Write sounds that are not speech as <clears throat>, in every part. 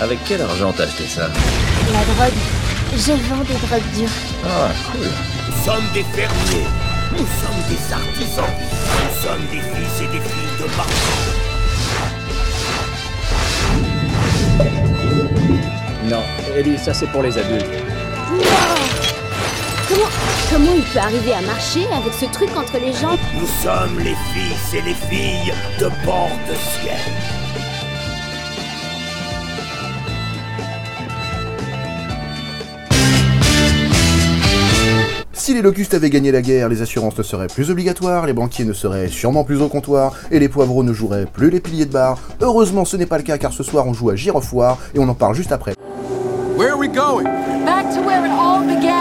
Avec quel argent t'as acheté ça La drogue. Je vends des drogues dures. Ah, cool. Nous sommes des fermiers. Nous sommes des artisans. Nous sommes des fils et des filles de marchands. Non, Ellie, ça c'est pour les adultes. Comment, comment il peut arriver à marcher avec ce truc entre les jambes? Nous sommes les fils et les filles de bord de ciel. Si les locustes avaient gagné la guerre, les assurances ne seraient plus obligatoires, les banquiers ne seraient sûrement plus au comptoir, et les poivreaux ne joueraient plus les piliers de bar. Heureusement, ce n'est pas le cas car ce soir on joue à Girofoire et on en parle juste après. Where are we going? Back to where it all began.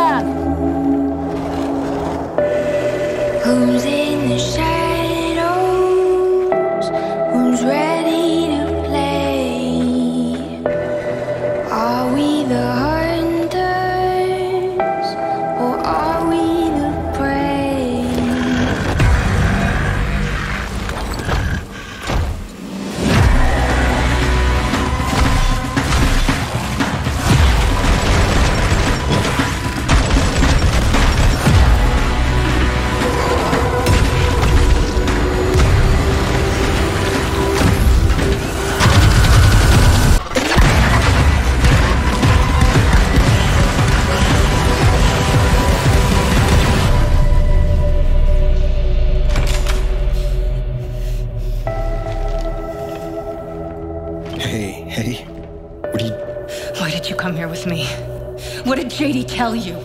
Tell you?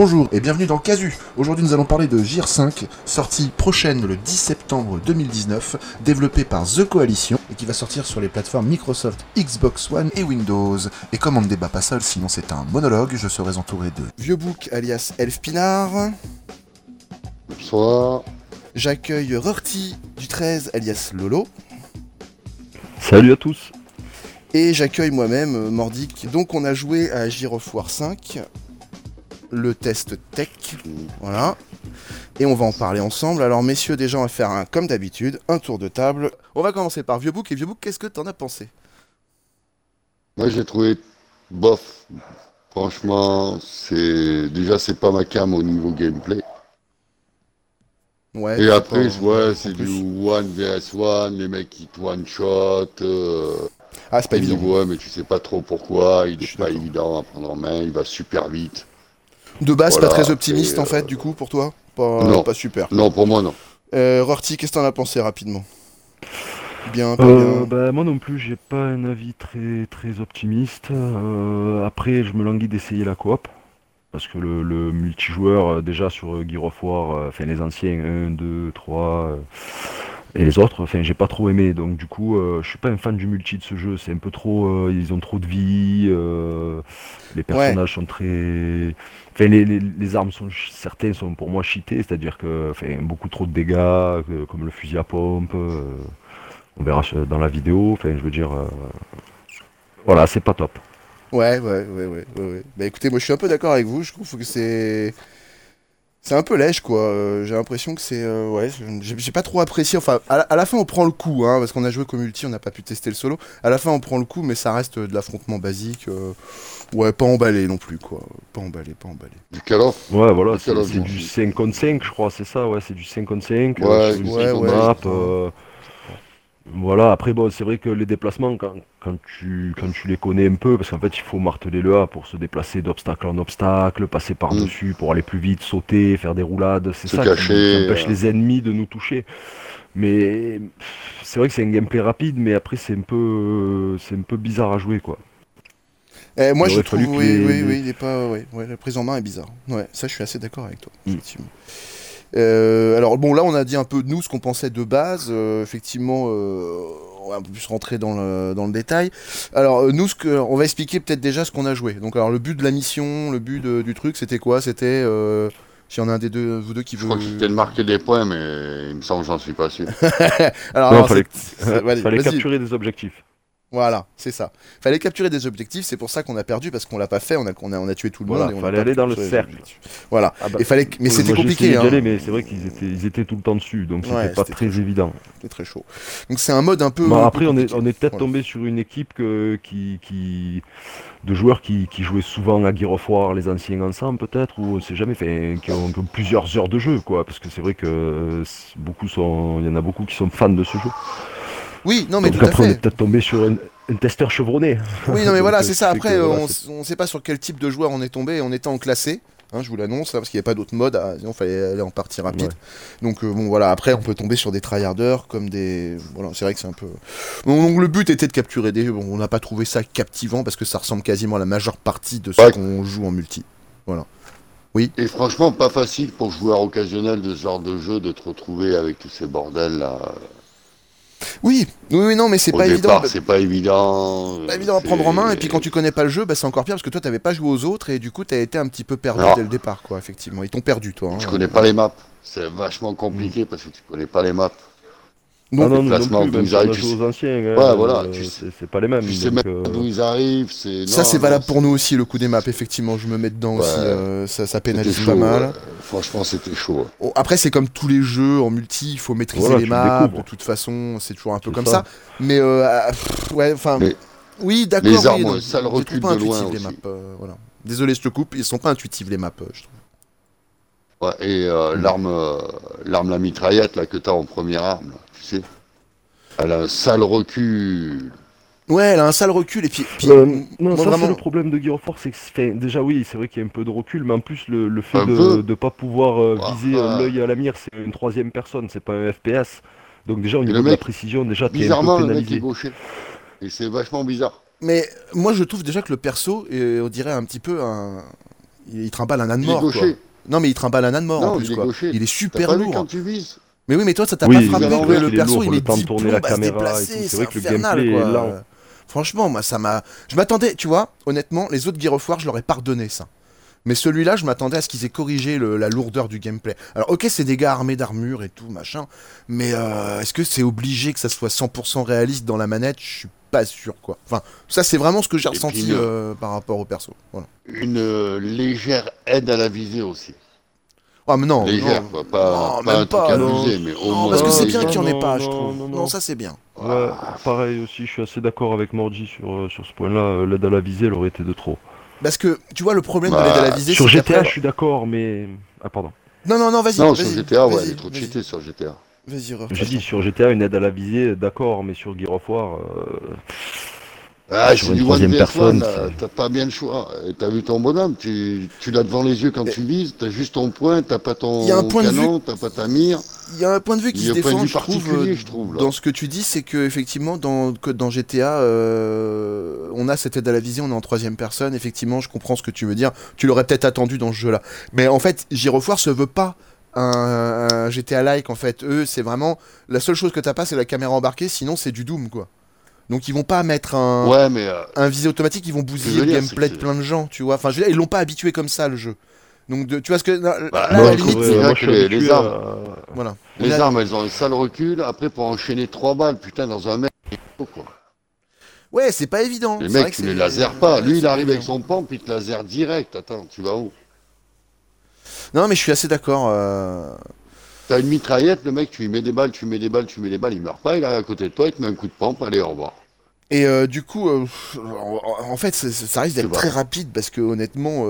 Bonjour et bienvenue dans Casu. Aujourd'hui nous allons parler de Gear 5, sortie prochaine le 10 septembre 2019, développé par The Coalition et qui va sortir sur les plateformes Microsoft, Xbox One et Windows. Et comme on ne débat pas seul, sinon c'est un monologue, je serai entouré de Vieux Bouc alias Elf Pinard. Bonsoir. J'accueille Rorty du 13 alias Lolo. Salut à tous. Et j'accueille moi-même euh, Mordic. Donc on a joué à Gear of War 5, le test tech, voilà. Et on va en parler ensemble. Alors messieurs, déjà on va faire un, comme d'habitude, un tour de table. On va commencer par Vieux Bouc. Et Vieux Bouc, qu'est-ce que t'en as pensé? Moi j'ai trouvé bof. Franchement, c'est déjà c'est pas ma cam au niveau gameplay. Ouais. Et après, pas- ouais, c'est du one vs one, les mecs qui one shot. Euh, Ah, c'est pas évident. ouais, mais tu sais pas trop pourquoi. Il est pas évident à prendre en main. Il va super vite. De base, Voilà, pas très optimiste en fait, euh, du coup, pour toi? Pas, non. pas super. Non, pour moi non. Euh, Rorty, qu'est-ce que t'en as pensé rapidement? Bien, pas Euh, bien bah, moi non plus, j'ai pas un avis très très optimiste. Euh, après, je me languis d'essayer la coop. Parce que le, le multijoueur, déjà sur Gear of War, euh, enfin les anciens 1, 2, 3 euh, et les autres, enfin j'ai pas trop aimé. Donc du coup, euh, je suis pas un fan du multi de ce jeu. C'est un peu trop. euh, ils ont trop de vie. euh, les personnages sont très. Enfin, les, les- les armes sont certaines sont pour moi cheatées, c'est-à-dire que enfin, beaucoup trop de dégâts, comme le fusil à pompe. euh, on verra dans la vidéo. Enfin, je veux dire, voilà, c'est pas top. Ouais, ouais, ouais, ouais, ouais, ouais. Bah écoutez, moi je suis un peu d'accord avec vous, je trouve que c'est... C'est un peu lèche, quoi. Euh, j'ai l'impression que c'est... euh, ouais, j'ai j'ai pas trop apprécié. Enfin, à la, à la fin, on prend le coup, hein, parce qu'on a joué comme multi, on n'a pas pu tester le solo. À la fin, on prend le coup, mais ça reste de l'affrontement basique. euh, Ouais, pas emballé non plus, quoi. Pas emballé, pas emballé. Du Call of. Ouais, voilà, Du c'est du 5 contre 5, je crois, c'est ça, ouais, c'est du 5 contre 5. Ouais, euh, ouais, ouais, map, euh, voilà, après, bon, c'est vrai que les déplacements, quand, quand, tu, quand tu les connais un peu, parce qu'en fait, il faut marteler le A pour se déplacer d'obstacle en obstacle, passer par-dessus pour aller plus vite, sauter, faire des roulades, c'est ça qui- empêche les ennemis de nous toucher. Mais c'est vrai que c'est un gameplay rapide, mais après, c'est un peu, c'est un peu bizarre à jouer, quoi. Eh, moi, je trouve, oui, les- oui, oui, il est pas, ouais, ouais, la prise en main est bizarre. Ouais, ça, je suis assez d'accord avec toi, Mm. effectivement. Alors bon, là, on a dit un peu de nous ce qu'on pensait de base. euh, effectivement, euh, on va un peu plus rentrer dans le, dans le détail. Alors euh, nous, ce que, on va expliquer peut-être déjà ce qu'on a joué. Donc, alors le but de la mission, le but de- du truc, c'était quoi? C'était euh, S'il y en a un des deux, vous deux qui Je veut. crois que c'était de marquer des points, mais il me semble que j'en suis pas sûr. <laughs> Alors, Non, alors, fallait, <laughs> fallait capturer des objectifs. Voilà, c'est ça. Fallait capturer des objectifs, c'est pour ça qu'on a perdu parce qu'on l'a pas fait, on a, on a, on a tué tout le Voilà, monde. et on fallait aller dans le cercle. Voilà. Ah bah, Et fallait, que- mais c'était compliqué. Hein. aller, mais c'est vrai qu'ils étaient, ils étaient tout le temps dessus, donc Ouais, c'était pas très très évident. C'était très chaud. Donc c'est un mode un peu. Bon, un peu après, on est, on est peut-être Voilà. tombé sur une équipe que, qui, qui, de joueurs qui, qui jouaient souvent à Gear of War, les anciens ensemble peut-être, ou on sait jamais, fait, qui, ont, qui ont plusieurs heures de jeu, quoi, parce que c'est vrai que euh, beaucoup sont, il y en a beaucoup qui sont fans de ce jeu. Oui, non mais donc tout à après, on est peut-être tombé sur un, un testeur chevronné. Oui, non mais <laughs> voilà, euh, c'est ce ça. Après, que, voilà, on, on sait pas sur quel type de joueur on est tombé. On était en classé. Hein, je vous l'annonce, là, parce qu'il n'y a pas d'autre mode, ah, sinon il fallait aller en partie rapide. Ouais. Donc euh, bon voilà, après on peut tomber sur des tryharders comme des... Voilà, c'est vrai que c'est un peu... Bon, donc le but était de capturer des... Bon, on n'a pas trouvé ça captivant parce que ça ressemble quasiment à la majeure partie de ce Ouais. qu'on joue en multi. Et franchement, pas facile pour joueur occasionnel de ce genre de jeu de te retrouver avec tous ces bordels là. Oui, oui, oui, non, mais c'est pas évident. départ, c'est pas évident. pas évident à prendre en main, et puis quand tu connais pas le jeu, bah, c'est encore pire parce que toi t'avais pas joué aux autres et du coup t'as été un petit peu perdu Non. dès le départ, quoi, effectivement. Ils t'ont perdu, toi. hein. Tu connais pas les maps. C'est vachement compliqué parce que tu connais pas les maps. Donc, ah non, nous non plus, ils arrivent, tu sais- aux anciens, hein, Ouais, voilà, euh, tu c'est sais- c'est pas les mêmes. Tu sais donc, même euh, d'où ils arrivent. C'est Ça, non, c'est non, valable pour nous aussi, le coup des maps, effectivement. Je me mets dedans Ouais. aussi, euh, ça, ça pénalise chaud, pas mal. ouais. Franchement, c'était chaud. Bon, après, c'est comme tous les jeux en multi, il faut maîtriser Voilà, les maps. découvres. De toute façon, c'est toujours un peu comme ça. ça. Mais, euh, ah, pff, ouais, enfin. Mais Oui, d'accord. les oui, armes, non, ça le je les recule trouve pas de loin intuitives, les maps. voilà. Désolé, je te coupe, ils sont pas intuitives, les maps, je trouve. Ouais, et euh, Mm. l'arme, euh, l'arme la mitraillette là que t'as en première arme, là, tu sais. Elle a un sale recul. Ouais, elle a un sale recul, et puis. puis, Euh, non, ça vraiment. c'est le problème de Gear of War, c'est que déjà oui, c'est vrai qu'il y a un peu de recul, mais en plus le, le fait Un de ne pas pouvoir viser ah. l'œil à la mire, c'est une troisième personne, c'est pas un FPS. Donc déjà au niveau de la précision, déjà t'es un Bizarrement, peu le mec est gaucher. Et c'est vachement bizarre. Mais moi, je trouve déjà que le perso, on dirait un petit peu un. Il, il trimballe un âne Il est mort, quoi. Non, mais il trimballe un âne mort en plus, il est quoi. gaucher. Il est T'as super lourd. quand tu vises Mais oui, mais toi, ça t'a Oui, pas frappé est que le il est perso, lourd, il met temps de 10 tourner la plombes à se caméra et déplacer, tout, c'est vrai que le gameplay est quoi. lent. Franchement, moi, ça m'a... Je m'attendais, tu vois, honnêtement, les autres Gear of War, je leur ai pardonné ça. Mais celui-là, je m'attendais à ce qu'ils aient corrigé le- la lourdeur du gameplay. Alors, ok, c'est des gars armés d'armure et tout, machin, mais euh, est-ce que c'est obligé que ça soit 100% réaliste dans la manette? Je suis pas sûr, quoi. Enfin, ça, c'est vraiment ce que j'ai ressenti puis, euh, par rapport au perso. Voilà. Une euh, légère aide à la visée aussi. Ah, mais non, légère, non. quoi. Pas, Non, pas même un truc pas, non. abusé, mais au Non, moins. parce que c'est bien qu'il y en ait non, pas, je trouve. non, Non, non. ça, c'est bien. Ouais, pareil aussi, je suis assez d'accord avec Morgy sur, euh, sur ce point-là, euh, l'aide à la visée elle aurait été de trop. Parce que, tu vois, le problème Bah, de l'aide à la visée, Sur GTA, je suis d'accord, mais... Ah pardon. Non, non, non, vas-y. Non, sur GTA, ouais, elle est trop cheatée sur GTA. Vas-y, refais J'ai dit sur GTA, une aide à la visée, d'accord, mais sur Gear of War... euh, Ah, Sur une du troisième personne, t'as pas bien le choix. T'as vu ton bonhomme, tu, tu l'as devant les yeux quand tu vises, t'as juste ton point, t'as pas ton Il y a un point de canon, t'as pas ta mire. Il y a un point de vue qui se défend, je trouve, particulier, je trouve, dans ce que tu dis, c'est que effectivement dans que dans GTA, euh, on a cette aide à la vision, on est en troisième personne. Effectivement, je comprends ce que tu veux dire. Tu l'aurais peut-être attendu dans ce jeu-là, mais en fait, Girofoire se veut pas un, un GTA-like. En fait, eux, c'est vraiment la seule chose que t'as pas, c'est la caméra embarquée. Sinon, c'est du Doom, quoi. Donc ils vont pas mettre un, Ouais, mais euh, un visée automatique, ils vont bousiller le gameplay de plein de gens, tu vois. Enfin, je veux dire, ils l'ont pas habitué comme ça le jeu. Donc de- tu vois ce que non, Bah, là, non, la limite, moi, les- armes- voilà. les armes, elles ont un sale recul. Après, pour enchaîner trois balles, putain, dans un mec, quoi. Ouais, c'est pas évident. Les mecs, tu les laser pas. Lui, il arrive avec son pompe, il te laser direct. Attends, tu vas où? Non, mais je suis assez d'accord. euh, T'as une mitraillette, le mec, tu lui mets des balles, tu lui mets des balles, tu lui mets des balles, il meurt pas, il est à côté de toi, il te met un coup de pompe, allez, au revoir. Et euh, du coup, euh, en fait, ça, ça risque d'être très rapide parce que honnêtement,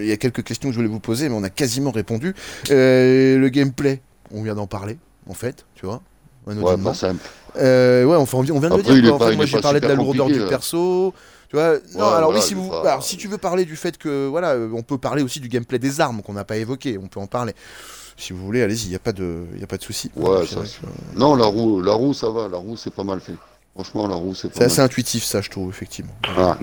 il y a quelques questions que je voulais vous poser, mais on a quasiment répondu. Le gameplay, on vient d'en parler, en fait, tu vois. Ouais, pas simple. Ouais, on vient on vient de Après, le dire. En fait, moi, j'ai parlé de la lourdeur du perso. Tu vois, non, Ouais, alors voilà, oui, si vous, alors, si tu veux parler du fait que, voilà, euh, on peut parler aussi du gameplay des armes qu'on n'a pas évoqué, on peut en parler. Si vous voulez, allez-y, il y a pas de, y a pas de souci. Ouais, C'est ça, vrai c'est- que- Non, la roue, la roue, ça va, la roue, c'est pas mal fait. Franchement, la roue, c'est pas C'est mal. assez intuitif, ça, je trouve, effectivement. Ah.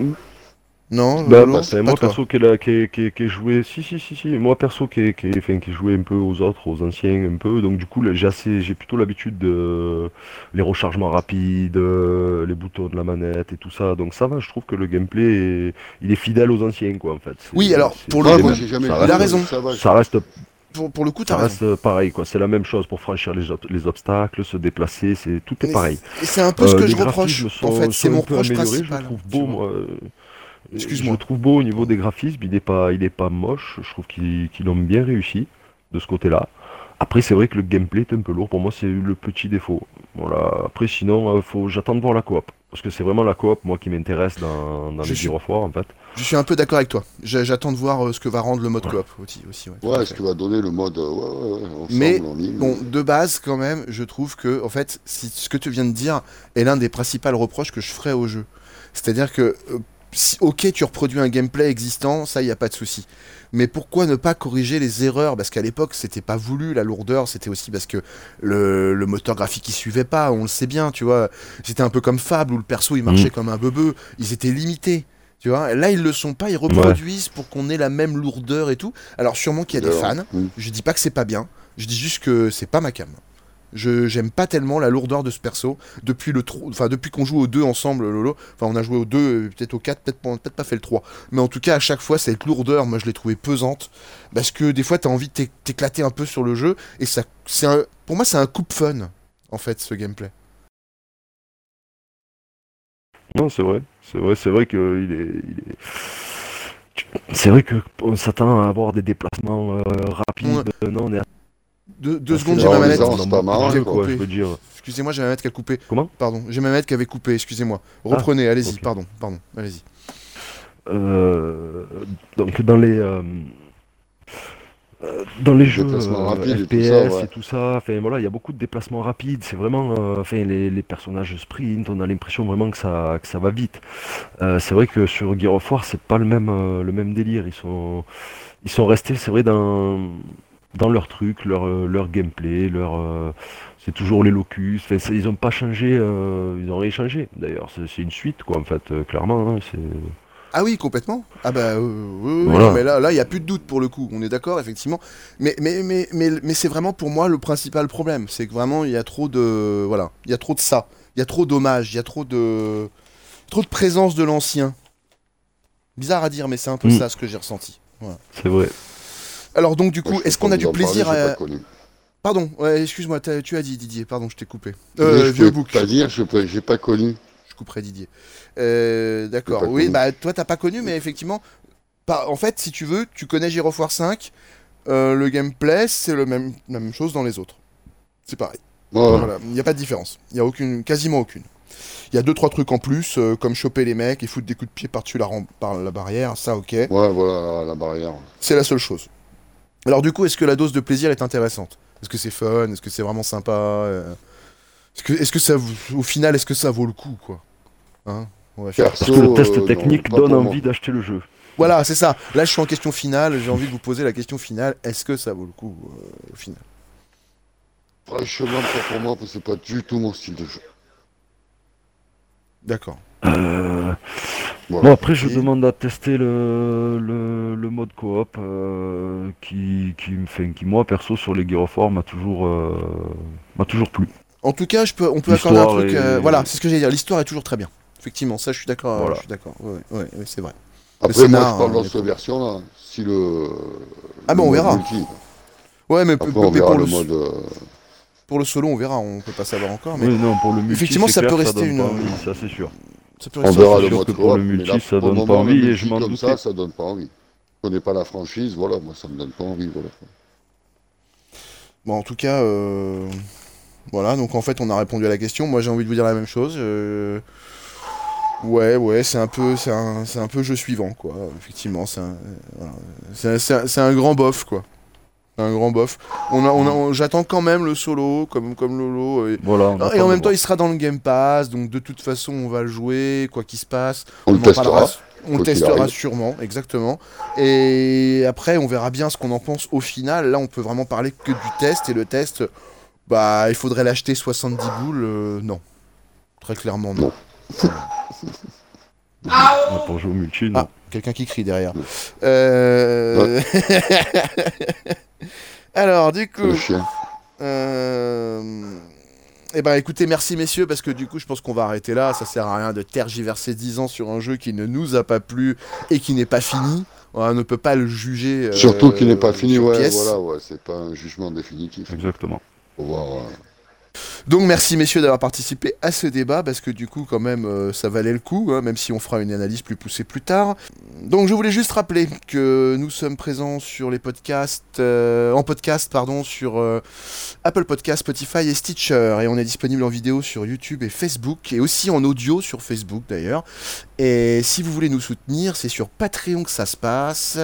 Non, Bah, Lolo, bah, c'est moi perso qui ai joué, si si si si, moi perso qui ai, qui ai- enfin, qui ai joué un peu aux autres, aux anciens un peu, donc du coup là, j'ai assez, j'ai plutôt l'habitude de les rechargements rapides, euh, les boutons de la manette et tout ça, donc ça va, je trouve que le gameplay est, il est fidèle aux anciens quoi en fait. Oui, alors, pour le j'ai jamais ça reste, Il a raison. Ça va, ça reste, Pour, pour le coup, ça raison. reste pareil quoi, c'est la même chose pour franchir les, ob- les obstacles, se déplacer, c'est tout est Mais pareil. Et c'est un peu ce Euh, que je reproche. En fait, c'est un mon peu reproche principal. Je trouve tu beau, moi. Excuse-moi. Je le trouve beau au niveau des graphismes. Il n'est pas, il est pas moche. Je trouve qu'ils qu'ils l'ont bien réussi de ce côté-là. Après, c'est vrai que le gameplay est un peu lourd. Pour moi, c'est le petit défaut. Voilà. Après, sinon, euh, faut, j'attends de voir la coop. Parce que c'est vraiment la coop, moi, qui m'intéresse dans, dans Je les suis- en fait. Je suis un peu d'accord avec toi. J'attends de voir euh, ce que va rendre le mode coop aussi. aussi ouais, ce que va donner le mode. euh, Ouais, ouais, ouais. Ensemble, Mais, en ligne. Bon, de base, quand même, je trouve que, en fait, si, ce que tu viens de dire est l'un des principaux reproches que je ferais au jeu. C'est-à-dire que, si- ok, tu reproduis un gameplay existant, ça, il n'y a pas de souci. Mais pourquoi ne pas corriger les erreurs? Parce qu'à l'époque, c'était pas voulu, la lourdeur, c'était aussi parce que le, le moteur graphique, il suivait pas, on le sait bien, tu vois. C'était un peu comme Fable, où le perso, il marchait Mm. comme un bebeu, ils étaient limités. Tu vois, là ils le sont pas, ils reproduisent pour qu'on ait la même lourdeur et tout. Alors sûrement qu'il y a des fans, je dis pas que c'est pas bien, je dis juste que c'est pas ma cam. Je j'aime pas tellement la lourdeur de ce perso depuis le enfin depuis qu'on joue aux deux ensemble Lolo. Enfin on a joué aux deux, euh, peut-être aux quatre, peut-être pas, peut-être pas fait le 3. Mais en tout cas à chaque fois cette lourdeur, moi je l'ai trouvée pesante parce que des fois t'as envie de t'éc- t'éclater un peu sur le jeu et ça c'est pour moi c'est un coupe fun en fait ce gameplay. Non, c'est vrai. C'est vrai, c'est vrai que il est, il est- tu- C'est vrai que on s'attend à avoir des déplacements euh, rapides. Non, on est Deux, secondes, j'ai ma manette. qui a coupé. Excusez-moi, j'ai ma manette qui a coupé. Comment Pardon, j'ai ma manette qui avait coupé, excusez-moi. Reprenez, allez-y, pardon, pardon, allez-y. Euh, donc dans les euh, euh, dans les jeux euh, et tout FPS ça, ouais. et tout ça, enfin voilà, il y a beaucoup de déplacements rapides. C'est vraiment, euh, enfin les, les personnages sprint, on a l'impression vraiment que ça que ça va vite. Euh, c'est vrai que sur Gear of War, c'est pas le même euh, le même délire. Ils sont ils sont restés, c'est vrai, dans dans leur truc, leur euh, leur gameplay, leur euh, c'est toujours les locus. Enfin, ils ont pas changé, euh, ils ont rien changé. D'ailleurs, c'est une suite quoi en fait, euh, clairement. hein, c'est Ah oui, complètement. Ah bah oui, oui, oui, Voilà. non, mais là, là, il y a plus de doute pour le coup. On est d'accord, effectivement. Mais, mais, mais, mais, mais c'est vraiment pour moi le principal problème. C'est que vraiment, il y a trop de, voilà, il y a trop de ça. Il y a trop d'hommages. Il y a trop de, trop de présence de l'ancien. Bizarre à dire, mais c'est un peu Mm. ça ce que j'ai ressenti. Voilà. c'est vrai. Alors donc du coup, est-ce qu'on a du parler, plaisir j'ai à... pas connu. Pardon, ouais, excuse-moi, tu as dit Didier. Pardon, je t'ai coupé. Euh, je vieux bouc. pas dire, je peux- j'ai pas connu. Je couperai Didier. Euh, D'accord. Oui, connu. bah toi t'as pas connu, mais effectivement, par- en fait, si tu veux, tu connais War 5. euh, le gameplay, c'est le même, la même chose dans les autres. C'est pareil. Ouais, Voilà, il n'y a pas de différence. Il y a aucune, quasiment aucune. Il y a deux trois trucs en plus, euh, comme choper les mecs et foutre des coups de pied par-dessus la, par la barrière. Ça, ok. ouais, voilà, la barrière. C'est la seule chose. Alors du coup, est-ce que la dose de plaisir est intéressante? Est-ce que c'est fun? Est-ce que c'est vraiment sympa? Euh, Est-ce que, ça, au final, est-ce que ça vaut le coup, quoi? Hein? On va faire- Parce que le test euh, technique donne envie d'acheter le jeu. Voilà, c'est ça. Là, je suis en question finale. J'ai envie de vous poser la question finale. Est-ce que ça vaut le coup euh, au final? Franchement, pas pour moi, parce que c'est pas du tout mon style de jeu. D'accord. Euh, Voilà. Bon, après, je Et- demande à tester le, le, le mode coop euh, qui, qui, me fait, qui, moi, perso, sur les War, m'a toujours, euh, m'a toujours plu. En tout cas, je peux, on peut accorder un truc. euh, Voilà, c'est ce que j'allais dire. L'histoire est toujours très bien. Effectivement, ça, je suis d'accord. Voilà. Je suis d'accord. Ouais, ouais, ouais, c'est vrai. Après, scénar, moi, je parle hein, dans cette version-là. Si le. Ah, bah, on mode verra. multi. Ouais, mais, Après, mais on verra pour, le le, mode. pour le solo, on verra. On peut pas savoir encore. Mais Oui, non, pour le multi, Effectivement, ça clair, peut rester une- pas envie, ça c'est sûr. Ça peut On verra le mode que pour le mais multi, là, ça donne pas envie et je m'en comme doutais. ça, ça donne pas envie. Je connais pas la franchise, voilà, moi ça me donne pas envie, voilà. Bon, en tout cas, euh, voilà. Donc en fait, on a répondu à la question. Moi, j'ai envie de vous dire la même chose. euh, Ouais, ouais, c'est un peu, c'est un, c'est un peu jeu suivant, quoi. Effectivement, c'est un, euh, voilà. c'est un- c'est un, c'est un grand bof, quoi. Un grand bof. On a, on a, on- j'attends quand même le solo, comme, comme Lolo. et- Voilà, et en même temps, voir. il sera dans le Game Pass, donc de toute façon, on va le jouer, quoi qu'il se passe. On le testera. parlera- On le testera sûrement, exactement. Et après, on verra bien ce qu'on en pense au final. Là, on peut vraiment parler que du test. Et le test, bah, il faudrait l'acheter 70 boules. euh, non. Très clairement, non. Pour <laughs> jouer au multi, non. Ah. quelqu'un qui crie derrière. Euh... <laughs> Alors, du coup. Le chien. Euh... Eh ben écoutez, merci messieurs, parce que du coup je pense qu'on va arrêter là, ça sert à rien de tergiverser 10 ans sur un jeu qui ne nous a pas plu et qui n'est pas fini. On ne peut pas le juger. euh, Surtout qu'il n'est pas fini, ouais, pièce. voilà, ouais, c'est pas un jugement définitif. Exactement. Faut voir. euh, Donc merci messieurs d'avoir participé à ce débat, parce que du coup quand même euh, ça valait le coup, hein, même si on fera une analyse plus poussée plus tard. Donc je voulais juste rappeler que nous sommes présents sur les podcasts, euh, en podcast pardon, sur euh, Apple Podcasts, Spotify et Stitcher, et on est disponible en vidéo sur YouTube et Facebook, et aussi en audio sur Facebook d'ailleurs. Et si vous voulez nous soutenir, c'est sur Patreon que ça se passe.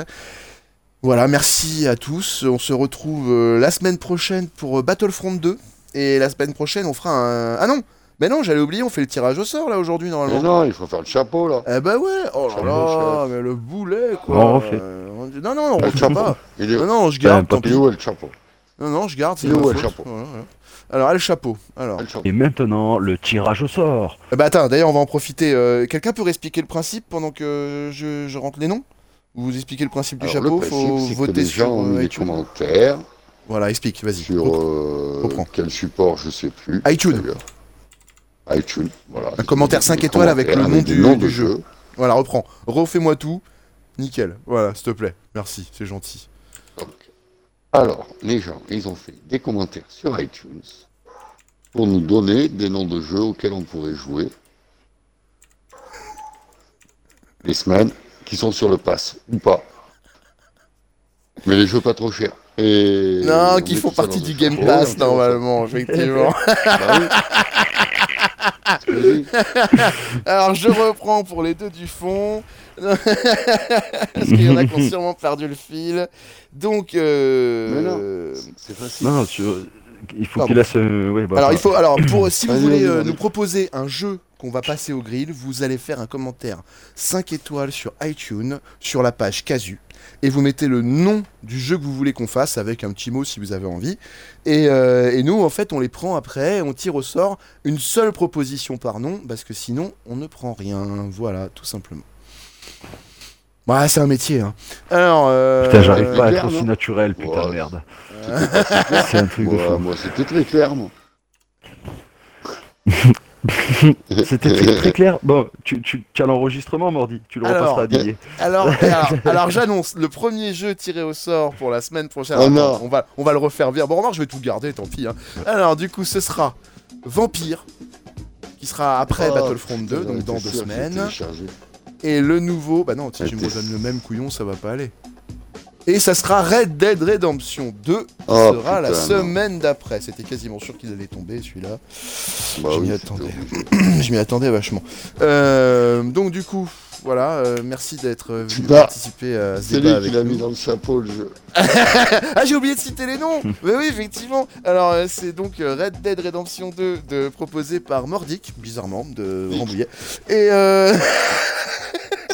Voilà, merci à tous. On se retrouve la semaine prochaine pour Battlefront 2. Et la semaine prochaine, on fera un. Ah non Mais non, j'allais oublier, on fait le tirage au sort là aujourd'hui Mais normalement. non, il faut faire le chapeau là. Eh bah ouais Oh là là. Mais le boulet quoi On refait. Euh, Non, non, on Le refait chapeau. pas Il est, Non, non, je garde, il est pis. où le chapeau Non, non, je garde, c'est Il est où, le chapeau Voilà, voilà. Alors, le chapeau. Alors. Le. Et maintenant, le tirage au sort. Eh bah attends, d'ailleurs, on va en profiter. euh, Quelqu'un peut expliquer le principe pendant que je, je rentre les noms? Vous expliquez le principe du Alors, chapeau le Faut principe, c'est que voter les sur gens ont mis euh, des iTunes. commentaires Voilà, explique, vas-y. sur reprends. euh, quel support, je sais plus. iTunes. iTunes, voilà. Un commentaire Des 5 étoiles avec le nom du- noms du jeu. Voilà, reprends. Refais-moi tout. Nickel. Voilà, s'il te plaît. Merci, c'est gentil. Donc, alors, les gens, ils ont fait des commentaires sur iTunes pour nous donner des noms de jeux auxquels on pourrait jouer les semaines qui sont sur le pass ou pas. Mais les jeux pas trop chers. Et Non, on qui font partie du Game Pass normalement, effectivement. <laughs> Bah. <laughs> Alors je reprends pour les deux du fond. <laughs> Parce qu'il y en a qui ont sûrement perdu le fil. Donc. euh, Mais non, c'est facile. Non, non, tu- il faut qu'il laisse. euh, ouais, bah, Alors il faut. Alors <clears throat> pour si vous voulez euh, nous proposer un jeu qu'on va passer au grill, vous allez faire un commentaire 5 étoiles sur iTunes, sur la page Casu. Et vous mettez le nom du jeu que vous voulez qu'on fasse avec un petit mot si vous avez envie. Et, euh, et nous, en fait, on les prend après, on tire au sort une seule proposition par nom, parce que sinon, on ne prend rien. Voilà, tout simplement. Ouais, c'est un métier. Hein. Alors. euh, Putain, j'arrive pas à être aussi naturel, putain merde. C'était <laughs> C'est un truc de fou. moi, c'était très clair, moi. <laughs> C'était très, très clair. Bon, tu, tu, tu as l'enregistrement, Mordi. Tu le Alors, repasseras à Didier. Alors, <laughs> alors, alors, j'annonce le premier jeu tiré au sort pour la semaine prochaine. Oh non. on va, on va le refaire bien. Bon, remarque, je vais tout garder, tant pis. hein. Alors, du coup, ce sera Vampire, qui sera après Oh, Battlefront 2, putain, donc dans deux semaines. Et le nouveau, bah non, si je me donne le même couillon, ça va pas aller. Et ça sera Red Dead Redemption 2, qui Oh, sera la putain, semaine d'après. C'était quasiment sûr qu'il allait tomber celui-là. Bah Je m'y attendais. <clears throat> Je m'y attendais vachement. Euh, donc du coup, voilà, euh, merci d'être venu Bah, participer à ce C'est débat lui avec qui l'a mis dans le chapeau, le jeu. <laughs> Ah, j'ai oublié de citer les noms <laughs> Mais oui, effectivement Alors, euh, c'est donc Red Dead Redemption 2, de, proposé par Mordic, bizarrement, de Rambouillet. Et, <laughs>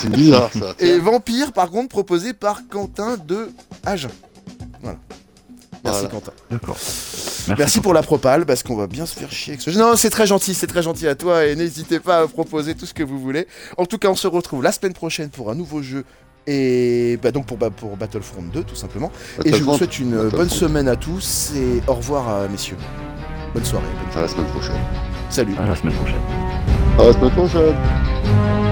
C'est bizarre, ça. et Vampire, par contre, proposé par Quentin de Agen. Voilà. Merci Voilà. Quentin. D'accord. Merci, pour la propale, parce qu'on va bien se faire chier avec ce jeu. Non, c'est très gentil, c'est très gentil à toi, et n'hésitez pas à proposer tout ce que vous voulez. En tout cas, on se retrouve la semaine prochaine pour un nouveau jeu, et bah, donc pour, pour Battlefront 2, tout simplement. Et je vous souhaite une bonne semaine à tous, et au revoir, messieurs. Bonne soirée. bonne À la semaine prochaine. Salut. À la semaine prochaine. À la semaine prochaine.